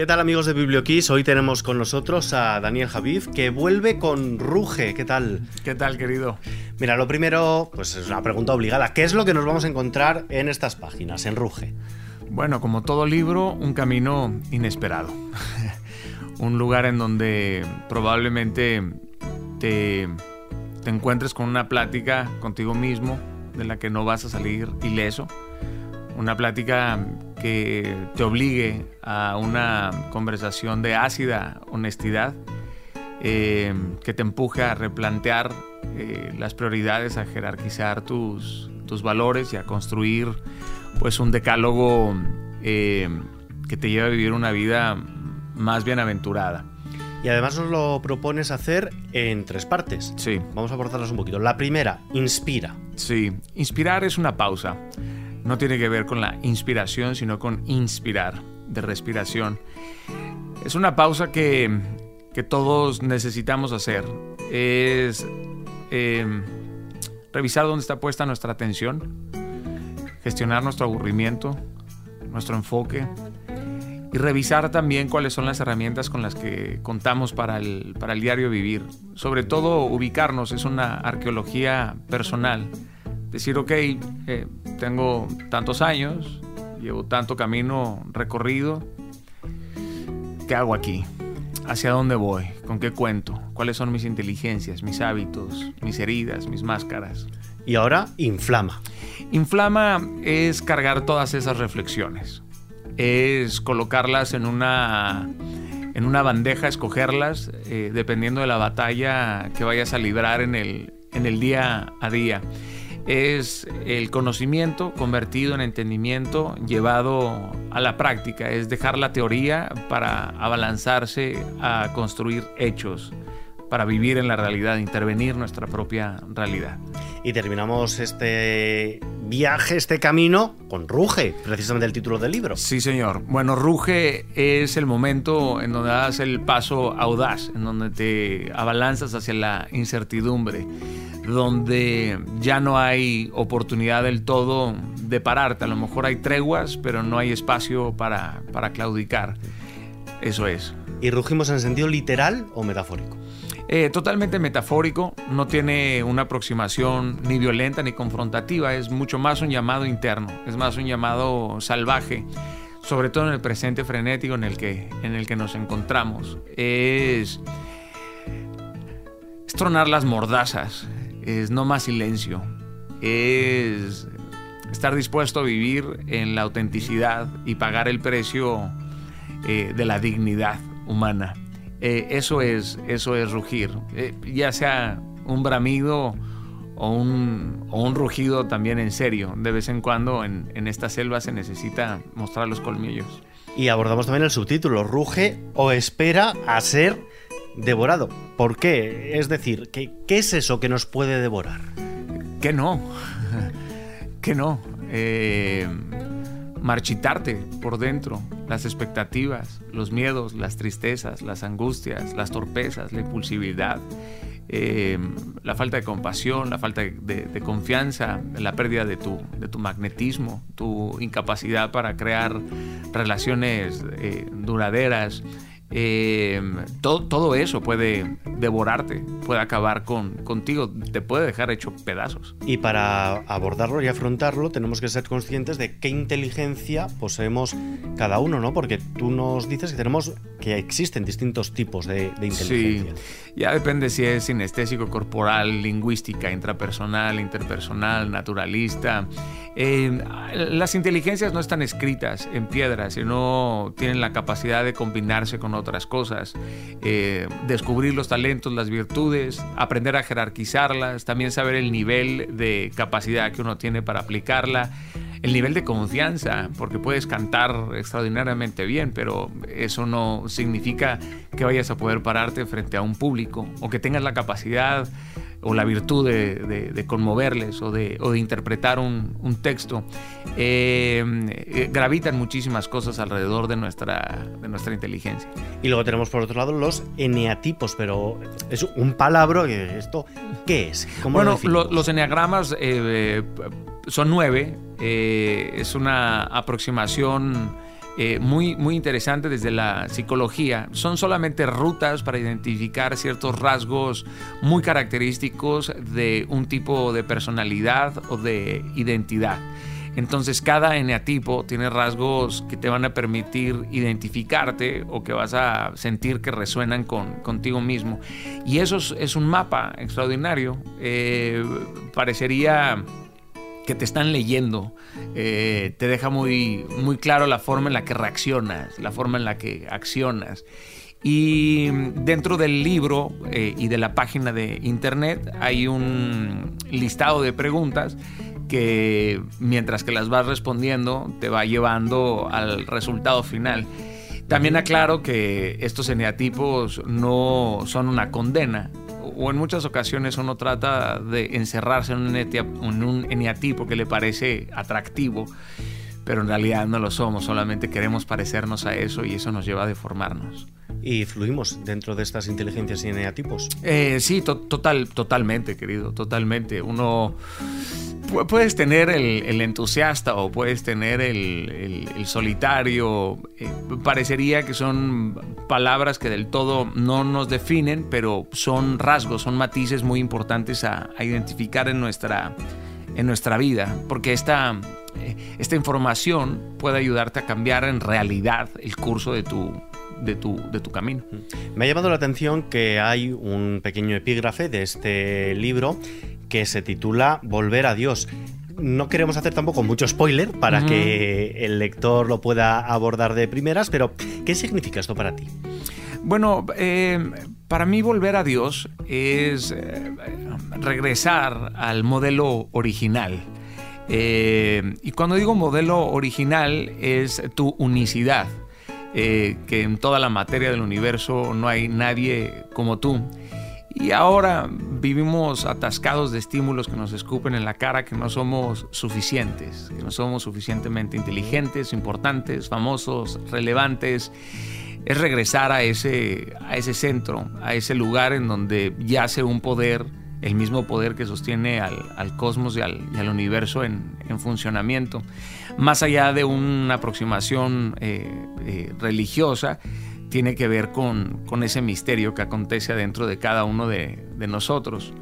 ¿Qué tal amigos de BiblioKiss? Hoy tenemos con nosotros a Daniel Javid que vuelve con Ruge. ¿Qué tal? ¿Qué tal, querido? Mira, lo primero, pues es una pregunta obligada. ¿Qué es lo que nos vamos a encontrar en estas páginas, en Ruge? Bueno, como todo libro, un camino inesperado. un lugar en donde probablemente te, te encuentres con una plática contigo mismo de la que no vas a salir ileso. Una plática que te obligue a una conversación de ácida honestidad, eh, que te empuje a replantear eh, las prioridades, a jerarquizar tus, tus, valores y a construir pues un decálogo eh, que te lleve a vivir una vida más bienaventurada. Y además nos lo propones hacer en tres partes. Sí. Vamos a abordarlas un poquito. La primera, inspira. Sí, inspirar es una pausa no tiene que ver con la inspiración, sino con inspirar, de respiración. Es una pausa que, todos necesitamos hacer. Es eh, revisar dónde está puesta nuestra atención, gestionar nuestro aburrimiento, nuestro enfoque y revisar también cuáles son las herramientas con las que contamos para el, para el diario vivir. Sobre todo ubicarnos, es una arqueología personal decir, ok, eh, tengo tantos años, llevo tanto camino recorrido, ¿qué hago aquí? ¿Hacia dónde voy? ¿Con qué cuento? ¿Cuáles son mis inteligencias, mis hábitos, mis heridas, mis máscaras? Y ahora, inflama. Inflama es cargar todas esas reflexiones. Es colocarlas en una, en una bandeja, escogerlas, eh, dependiendo de la batalla que vayas a librar en el, en el día a día es el conocimiento convertido en entendimiento llevado a la práctica, es dejar la teoría para abalanzarse a construir hechos, para vivir en la realidad, intervenir nuestra propia realidad. Y terminamos este viaje, este camino, con Ruge, precisamente el título del libro. Sí, señor. Bueno, Ruge es el momento en donde das el paso audaz, en donde te abalanzas hacia la incertidumbre, donde ya no hay oportunidad del todo de pararte. A lo mejor hay treguas, pero no hay espacio para, para claudicar. Eso es. ¿Y rugimos en sentido literal o metafórico? Eh, totalmente metafórico, no tiene una aproximación ni violenta ni confrontativa, es mucho más un llamado interno, es más un llamado salvaje, sobre todo en el presente frenético en el que, en el que nos encontramos. Es, tronar las mordazas, es no más silencio, es estar dispuesto a vivir en la autenticidad y pagar el precio eh, de la dignidad humana. Eh, eso, es, eso es rugir. Eh, ya sea un bramido o un, o un, rugido también en serio. De vez en cuando en, en esta selva se necesita mostrar los colmillos. Y abordamos también el subtítulo, ruge o espera a ser devorado. ¿Por qué? Es decir, ¿qué, qué es eso que nos puede devorar? Que no, que no. Eh, marchitarte por dentro, las expectativas, los miedos, las tristezas, las angustias, las torpezas, la impulsividad, eh, la falta de compasión, la falta de, confianza, la pérdida de tu, de tu, magnetismo, tu incapacidad para crear relaciones eh, duraderas, eh, todo, todo, eso puede devorarte, puede acabar con, contigo, te puede dejar hecho pedazos. Y para abordarlo y afrontarlo tenemos que ser conscientes de qué inteligencia poseemos cada uno, ¿no? Porque tú nos dices que tenemos que existen distintos tipos de, inteligencia. Sí, ya depende si es sinestésico, corporal, lingüística, intrapersonal, interpersonal, naturalista. Eh, las inteligencias no están escritas en piedra, sino tienen la capacidad de combinarse con otras cosas, eh, descubrir los talentos, las virtudes, aprender a jerarquizarlas, también saber el nivel de capacidad que uno tiene para aplicarla el nivel de confianza, porque puedes cantar extraordinariamente bien, pero eso no significa que vayas a poder pararte frente a un público o que tengas la capacidad o la virtud de, conmoverles o de, interpretar un, texto. Eh, eh, gravitan muchísimas cosas alrededor de nuestra, de nuestra inteligencia. Y luego tenemos por otro lado los eneatipos, pero es un palabra, ¿esto qué es? bueno, los eneagramas eh, son nueve, es una aproximación eh, muy, muy interesante desde la psicología. Son solamente rutas para identificar ciertos rasgos muy característicos de un tipo de personalidad o de identidad. Entonces cada eneatipo tiene rasgos que te van a permitir identificarte o que vas a sentir que resuenan con, contigo mismo. Y eso es, un mapa extraordinario. Eh, parecería que te están leyendo, eh, te deja muy, muy claro la forma en la que reaccionas, la forma en la que accionas. Y dentro del libro eh, y de la página de internet hay un listado de preguntas que mientras que las vas respondiendo te va llevando al resultado final. También aclaro que estos eneatipos no son una condena, o en muchas ocasiones uno trata de encerrarse en un, eneatipo que le parece atractivo, pero en realidad no lo somos, solamente queremos parecernos a eso y eso nos lleva a deformarnos. ¿Y fluimos dentro de estas inteligencias y eneatipos? Eh, sí, total, totalmente, querido, totalmente. Uno puedes tener el, entusiasta o puedes tener el, solitario. Eh, parecería que son palabras que del todo no nos definen, pero son rasgos, son matices muy importantes a, identificar en nuestra, en nuestra vida, porque esta, eh, esta información puede ayudarte a cambiar en realidad el curso de tu, de tu, de tu, camino. Me ha llamado la atención que hay un pequeño epígrafe de este libro que se titula Volver a Dios. No queremos hacer tampoco mucho spoiler para que el lector lo pueda abordar de primeras, pero ¿qué significa esto para ti? Bueno, eh, para mí volver a Dios es eh, regresar al modelo original. Eh, y cuando digo modelo original es tu unicidad, que en toda la materia del universo no hay nadie como tú. Y ahora vivimos atascados de estímulos que nos escupen en la cara que no somos suficientes, que no somos suficientemente inteligentes, importantes, famosos, relevantes. Es regresar a ese, a ese centro, a ese lugar en donde yace un poder, el mismo poder que sostiene al, cosmos y al, universo en, funcionamiento. Más allá de una aproximación eh, eh, religiosa, tiene que ver con, ese misterio que acontece adentro de cada uno de, nosotros.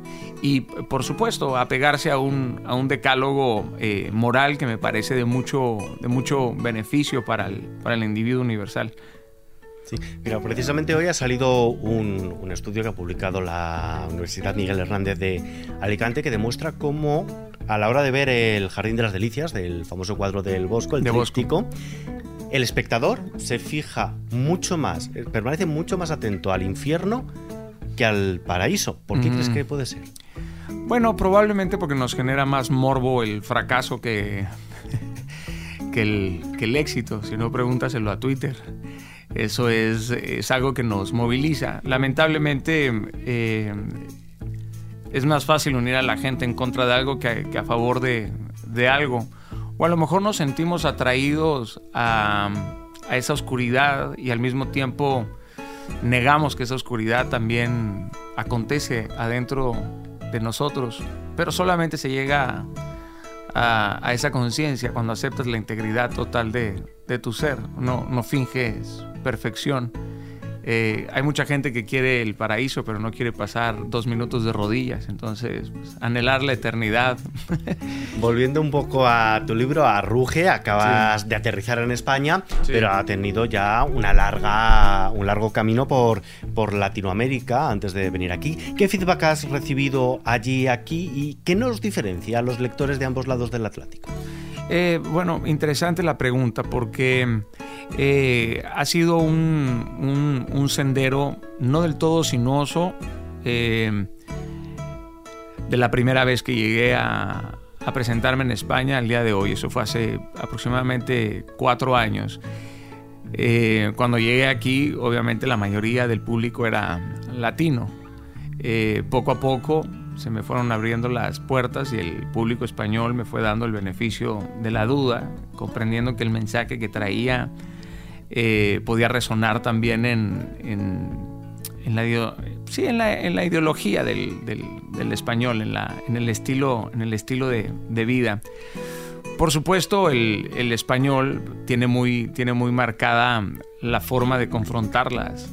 Y por supuesto, apegarse a un, a un decálogo eh, moral que me parece de mucho, de mucho beneficio para el, para el individuo universal. Sí, mira, precisamente hoy ha salido un, un, estudio que ha publicado la Universidad Miguel Hernández de Alicante que demuestra cómo a la hora de ver el Jardín de las Delicias, del famoso cuadro del Bosco, el de tríptico, el espectador se fija mucho más, eh, permanece mucho más atento al infierno que al paraíso. ¿Por qué crees mm. que puede ser? Bueno, probablemente porque nos genera más morbo el fracaso que, que, el, éxito. Si no, pregúntaselo a Twitter. Eso es, algo que nos moviliza. Lamentablemente, eh, es más fácil unir a la gente en contra de algo que, a favor de, algo. O a lo mejor nos sentimos atraídos a, esa oscuridad y al mismo tiempo negamos que esa oscuridad también acontece adentro de nosotros, pero solamente se llega a, esa conciencia cuando aceptas la integridad total de, tu ser, no finges perfección. Eh, hay mucha gente que quiere el paraíso, pero no quiere pasar dos minutos de rodillas. Entonces, pues, anhelar la eternidad. Volviendo un poco a tu libro, a Ruge, acabas de aterrizar en España, pero ha tenido ya una larga, un largo camino por, por Latinoamérica antes de venir aquí. ¿Qué feedback has recibido allí, aquí y qué nos diferencia a los lectores de ambos lados del Atlántico? Eh, bueno, interesante la pregunta porque eh, ha sido un, sendero no del todo sinuoso. Eh, de la primera vez que llegué a, presentarme en España al día de hoy, eso fue hace aproximadamente cuatro años. cuando llegué aquí, obviamente la mayoría del público era latino. poco a poco se me fueron abriendo las puertas y el público español me fue dando el beneficio de la duda, comprendiendo que el mensaje que traía eh, podía resonar también en, en, la, sí, en, la, en la ideología del, del, español, en, la, en, el estilo, en el estilo de, de vida. Por supuesto, el, el, español tiene muy, tiene muy marcada la forma de confrontar las,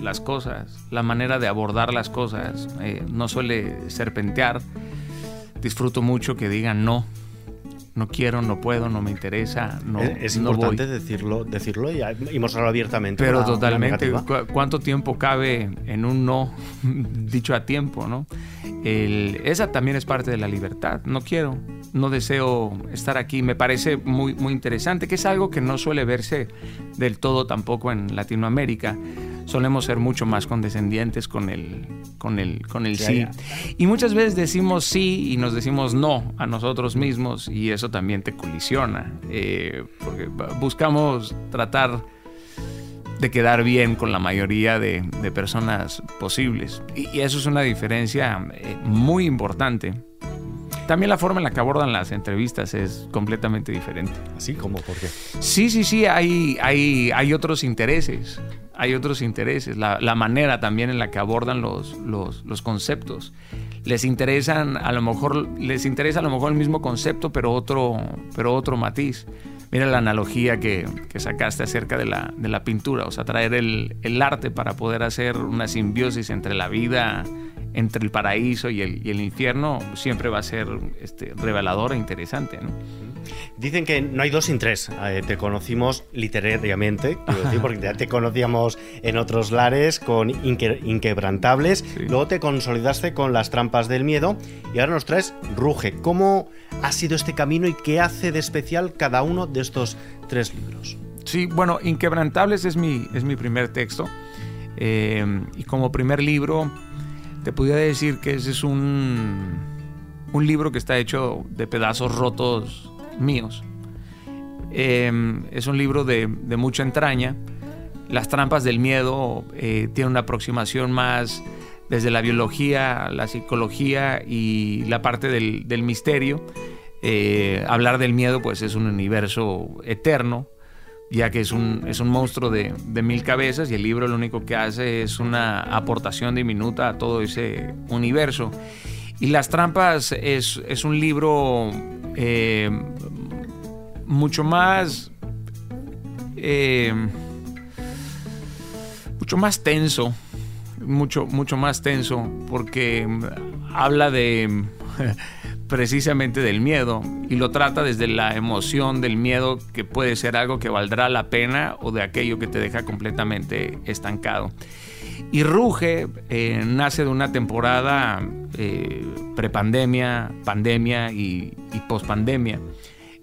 las cosas, la manera de abordar las cosas. Eh, no suele serpentear. Disfruto mucho que digan no, no quiero, no puedo, no me interesa, no Es, no importante voy. decirlo, decirlo y, y mostrarlo abiertamente. Pero totalmente. ¿cu- ¿cuánto tiempo cabe en un no dicho a tiempo, no? El- esa también es parte de la libertad. No quiero, no deseo estar aquí. Me parece muy, muy interesante, que es algo que no suele verse del todo tampoco en Latinoamérica. Solemos ser mucho más condescendientes con el, con el, con el sí. Y muchas veces decimos sí y nos decimos no a nosotros mismos y eso también te colisiona. eh, porque buscamos tratar de quedar bien con la mayoría de, de personas posibles. Y, y eso es una diferencia eh, muy importante. También la forma en la que abordan las entrevistas es completamente diferente. Así como porque. Sí, sí, sí, hay, hay, hay otros intereses. Hay otros intereses. La, la manera también en la que abordan los, los, los conceptos. Les interesan, a lo mejor, les interesa a lo mejor el mismo concepto, pero otro, pero otro matiz. Mira la analogía que, que sacaste acerca de la, de la pintura, o sea, traer el, el arte para poder hacer una simbiosis entre la vida, entre el paraíso y el, y el infierno, siempre va a ser este, revelador e interesante. ¿no? Dicen que no hay dos sin tres. Eh, te conocimos literariamente, quiero decir, porque ya te conocíamos en otros lares con Inque- Inquebrantables. Luego te consolidaste con Las Trampas del Miedo y ahora nos traes Ruge. ¿Cómo ha sido este camino y qué hace de especial cada uno de estos tres libros? Sí, bueno, Inquebrantables es mi, es mi primer texto. Eh, y como primer libro, te podría decir que ese es un, un libro que está hecho de pedazos rotos míos. Eh, es un libro de, de mucha entraña. Las trampas del miedo eh, tiene una aproximación más desde la biología, la psicología y la parte del, del misterio. Eh, hablar del miedo pues es un universo eterno, ya que es un, es un monstruo de, de mil cabezas y el libro lo único que hace es una aportación diminuta a todo ese universo. Y Las Trampas es, es un libro eh, mucho más... eh, mucho más tenso, mucho, mucho más tenso, porque habla de precisamente del miedo y lo trata desde la emoción del miedo que puede ser algo que valdrá la pena o de aquello que te deja completamente estancado. Y Ruge eh, nace de una temporada eh, prepandemia, pandemia y, y pospandemia,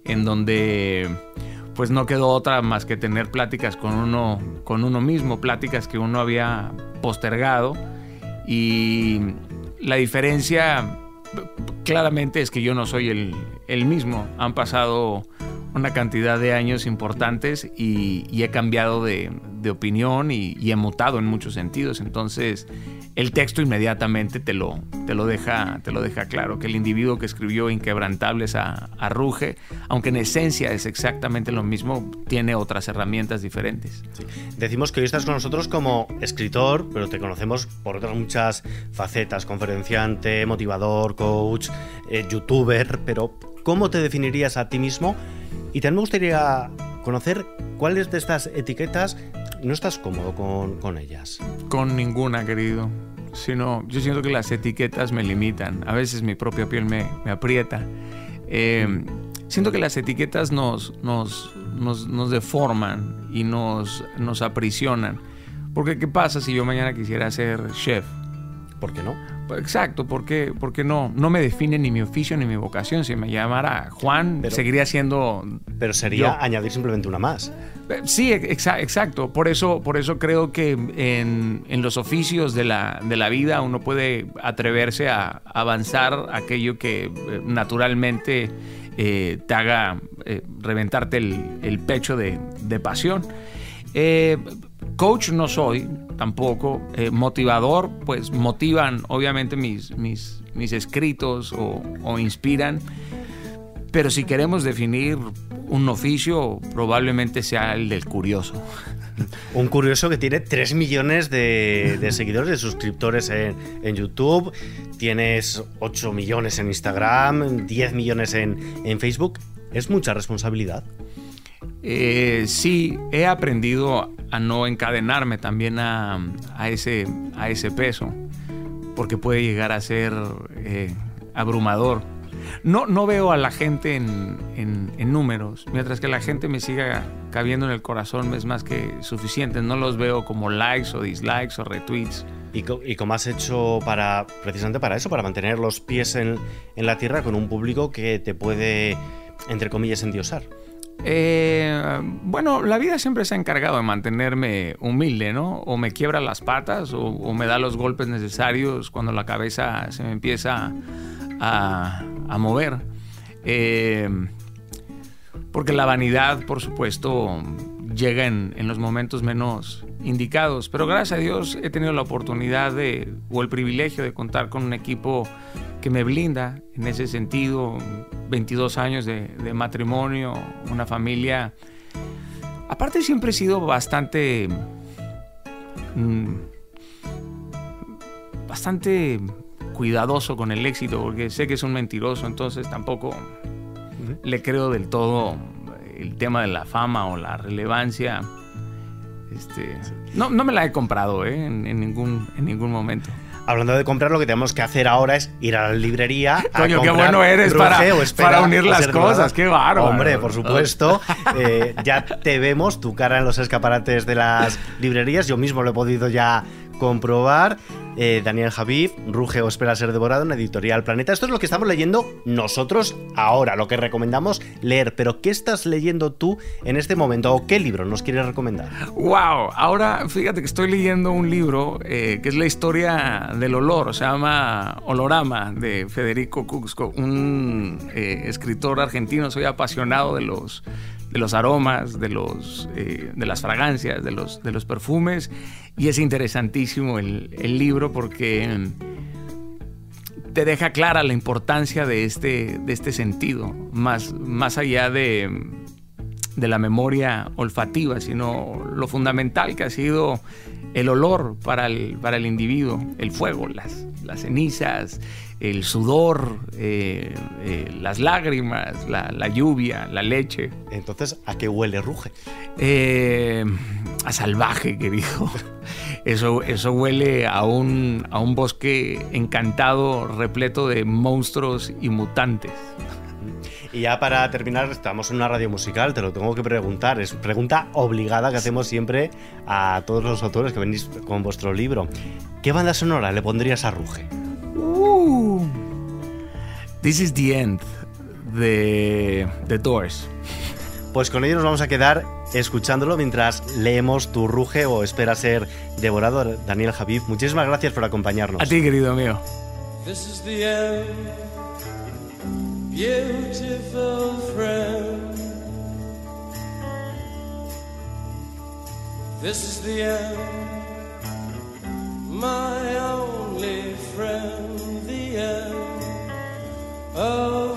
en donde pues no quedó otra más que tener pláticas con uno, con uno mismo, pláticas que uno había postergado. Y la diferencia claramente es que yo no soy el, el mismo. Han pasado una cantidad de años importantes y, he cambiado de, opinión y, y, he mutado en muchos sentidos. Entonces, el texto inmediatamente te lo, te lo, deja, te lo deja claro, que el individuo que escribió Inquebrantables a, Ruge, aunque en esencia es exactamente lo mismo, tiene otras herramientas diferentes. Decimos que hoy estás con nosotros como escritor, pero te conocemos por otras muchas facetas, conferenciante, motivador, coach, eh, youtuber, pero ¿cómo te definirías a ti mismo? Y también me gustaría conocer cuáles de estas etiquetas no estás cómodo con, con ellas. Con ninguna, querido. Sino, yo siento que las etiquetas me limitan. A veces mi propia piel me, me aprieta. Eh, siento que las etiquetas nos, nos, nos, nos deforman y nos, nos aprisionan. Porque, ¿qué pasa si yo mañana quisiera ser chef? ¿Por qué no? Exacto, porque, porque no, no me define ni mi oficio ni mi vocación. Si me llamara Juan, pero, seguiría siendo. Pero sería yo. añadir simplemente una más. Sí, exa exacto. Por eso, por eso creo que en, en los oficios de la, de la, vida uno puede atreverse a avanzar aquello que eh, naturalmente eh, te haga eh, reventarte el, el pecho de, de pasión. Eh, coach no soy tampoco. Eh, motivador, pues motivan obviamente mis, mis, mis escritos o, o, inspiran. Pero si queremos definir un oficio, probablemente sea el del curioso. Un curioso que tiene 3 millones de, de seguidores, de suscriptores en, en, YouTube. Tienes 8 millones en Instagram, 10 millones en, en Facebook ¿Es mucha responsabilidad? Eh, sí, he aprendido a no encadenarme también a, ese, a ese peso, porque puede llegar a ser eh, abrumador. No, no veo a la gente en, números, mientras que la gente me siga cabiendo en el corazón es más que suficiente. No los veo como likes o dislikes o retweets. ¿Y, y cómo has hecho para, precisamente para eso, para mantener los pies en, en la tierra con un público que te puede, entre comillas, endiosar? Eh, bueno, la vida siempre se ha encargado de mantenerme humilde, ¿no? O me quiebra las patas o, me da los golpes necesarios cuando la cabeza se me empieza a, mover. Eh, porque la vanidad, por supuesto, llega en, en, los momentos menos indicados. Pero gracias a Dios he tenido la oportunidad de, o el privilegio de contar con un equipo que me blinda en ese sentido. 22 años de, matrimonio, una familia. Aparte siempre he sido bastante... Mm, bastante cuidadoso con el éxito, porque sé que es un mentiroso, entonces tampoco le creo del todo el tema de la fama o la relevancia. Este, no, no me la he comprado ¿eh? en, ningún, en ningún momento hablando de comprar, lo que tenemos que hacer ahora es ir a la librería. Coño, qué bueno eres para, para, unir las cosas, qué bárbaro. Hombre, por supuesto. Eh, ya te vemos tu cara en los escaparates de las librerías. Yo mismo lo he podido ya comprobar. Eh, Daniel Javid, Ruge o Espera ser devorado en Editorial Planeta. Esto es lo que estamos leyendo nosotros ahora, lo que recomendamos leer. Pero ¿qué estás leyendo tú en este momento o qué libro nos quieres recomendar? ¡Wow! Ahora fíjate que estoy leyendo un libro eh, que es la historia del olor, se llama Olorama de Federico Cuxco, un eh, escritor argentino. Soy apasionado de los de los aromas, de, los, eh, de las fragancias, de los, de los perfumes. Y es interesantísimo el, libro porque mm, te deja clara la importancia de este, de este sentido, más, más allá de, de la memoria olfativa, sino lo fundamental que ha sido el olor para el, para el individuo, el fuego, las, las cenizas, el sudor, eh, eh, las lágrimas, la, lluvia, la leche. Entonces, ¿a qué huele Ruge? Eh, a salvaje, querido. Eso, eso huele a un, a un bosque encantado, repleto de monstruos y mutantes. Y ya para terminar, estamos en una radio musical, te lo tengo que preguntar. Es pregunta obligada que hacemos siempre a todos los autores que venís con vuestro libro. ¿Qué banda sonora le pondrías a Ruge? Uh, this is the end de The Doors. Pues con ello nos vamos a quedar escuchándolo mientras leemos tu ruge o espera ser devorado, Daniel Javid. Muchísimas gracias por acompañarnos. A ti, querido mío. This is the end, beautiful friend. This is the end, my from the end of oh,